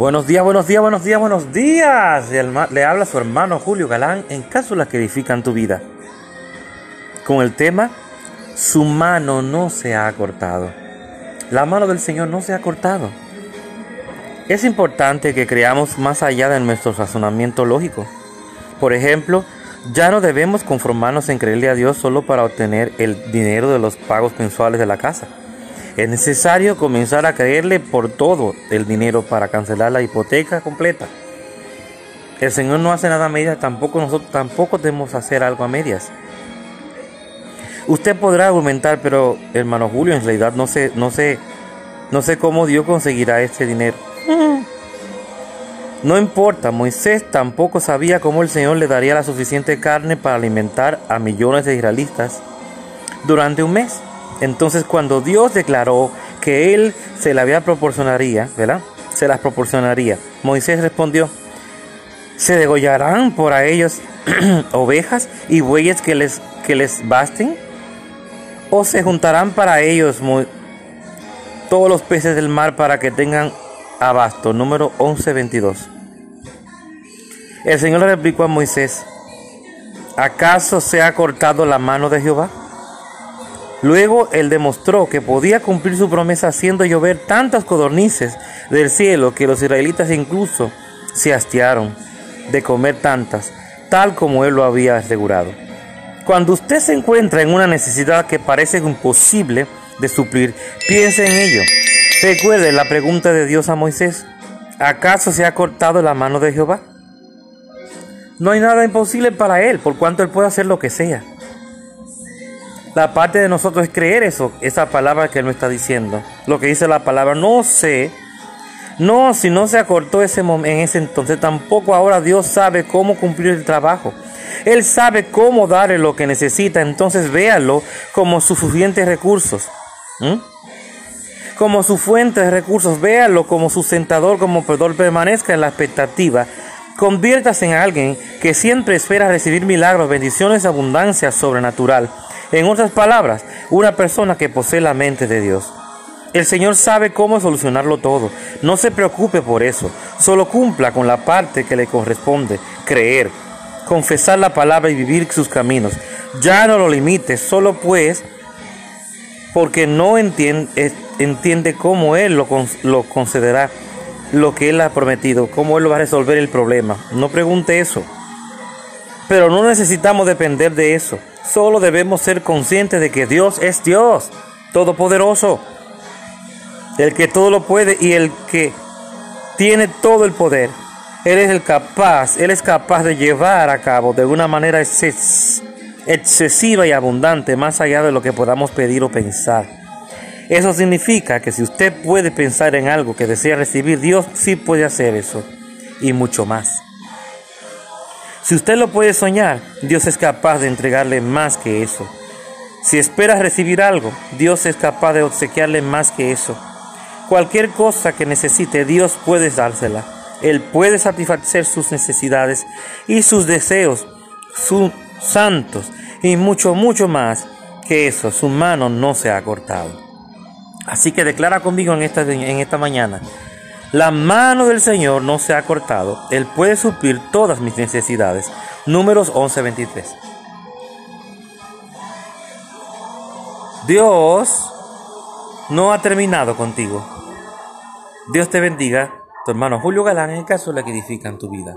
Buenos días, buenos días, buenos días, buenos días. Le habla su hermano Julio Galán en cápsulas que edifican tu vida. Con el tema, su mano no se ha cortado. La mano del Señor no se ha cortado. Es importante que creamos más allá de nuestro razonamiento lógico. Por ejemplo, ya no debemos conformarnos en creerle a Dios solo para obtener el dinero de los pagos mensuales de la casa. Es necesario comenzar a creerle por todo el dinero para cancelar la hipoteca completa. El Señor no hace nada a medias, tampoco nosotros tampoco debemos hacer algo a medias. Usted podrá argumentar, pero hermano Julio, en realidad no sé, no sé, no sé cómo Dios conseguirá este dinero. No importa, Moisés tampoco sabía cómo el Señor le daría la suficiente carne para alimentar a millones de israelitas durante un mes. Entonces cuando Dios declaró que Él se la había proporcionaría, ¿verdad? Se las proporcionaría. Moisés respondió, ¿se degollarán por a ellos ovejas y bueyes que les, que les basten? ¿O se juntarán para ellos todos los peces del mar para que tengan abasto? Número 11.22. El Señor le replicó a Moisés, ¿acaso se ha cortado la mano de Jehová? Luego él demostró que podía cumplir su promesa haciendo llover tantas codornices del cielo que los israelitas incluso se hastiaron de comer tantas, tal como él lo había asegurado. Cuando usted se encuentra en una necesidad que parece imposible de suplir, piense en ello. Recuerde la pregunta de Dios a Moisés, ¿acaso se ha cortado la mano de Jehová? No hay nada imposible para él, por cuanto él puede hacer lo que sea. La parte de nosotros es creer eso, esa palabra que él nos está diciendo. Lo que dice la palabra, no sé. No, si no se acortó ese en ese entonces, tampoco ahora Dios sabe cómo cumplir el trabajo. Él sabe cómo darle lo que necesita, entonces véalo como suficientes recursos. Como su fuente de recursos, véalo como sustentador, como proveedor, permanezca en la expectativa. Conviértase en alguien que siempre espera recibir milagros, bendiciones, abundancia sobrenatural. En otras palabras, una persona que posee la mente de Dios. El Señor sabe cómo solucionarlo todo. No se preocupe por eso. Solo cumpla con la parte que le corresponde. Creer, confesar la palabra y vivir sus caminos. Ya no lo limite, solo pues porque no entiende, entiende cómo Él lo, lo concederá, lo que Él ha prometido, cómo Él va a resolver el problema. No pregunte eso. Pero no necesitamos depender de eso. Solo debemos ser conscientes de que Dios es Dios, todopoderoso, el que todo lo puede y el que tiene todo el poder. Él es el capaz, Él es capaz de llevar a cabo de una manera excesiva y abundante, más allá de lo que podamos pedir o pensar. Eso significa que si usted puede pensar en algo que desea recibir, Dios sí puede hacer eso y mucho más. Si usted lo puede soñar, Dios es capaz de entregarle más que eso. Si espera recibir algo, Dios es capaz de obsequiarle más que eso. Cualquier cosa que necesite, Dios puede dársela. Él puede satisfacer sus necesidades y sus deseos, sus santos y mucho, mucho más que eso. Su mano no se ha cortado. Así que declara conmigo en esta, en esta mañana la mano del Señor no se ha cortado. Él puede suplir todas mis necesidades. Números 11:23. Dios no ha terminado contigo. Dios te bendiga. Tu hermano Julio Galán en el caso de la que edifican tu vida.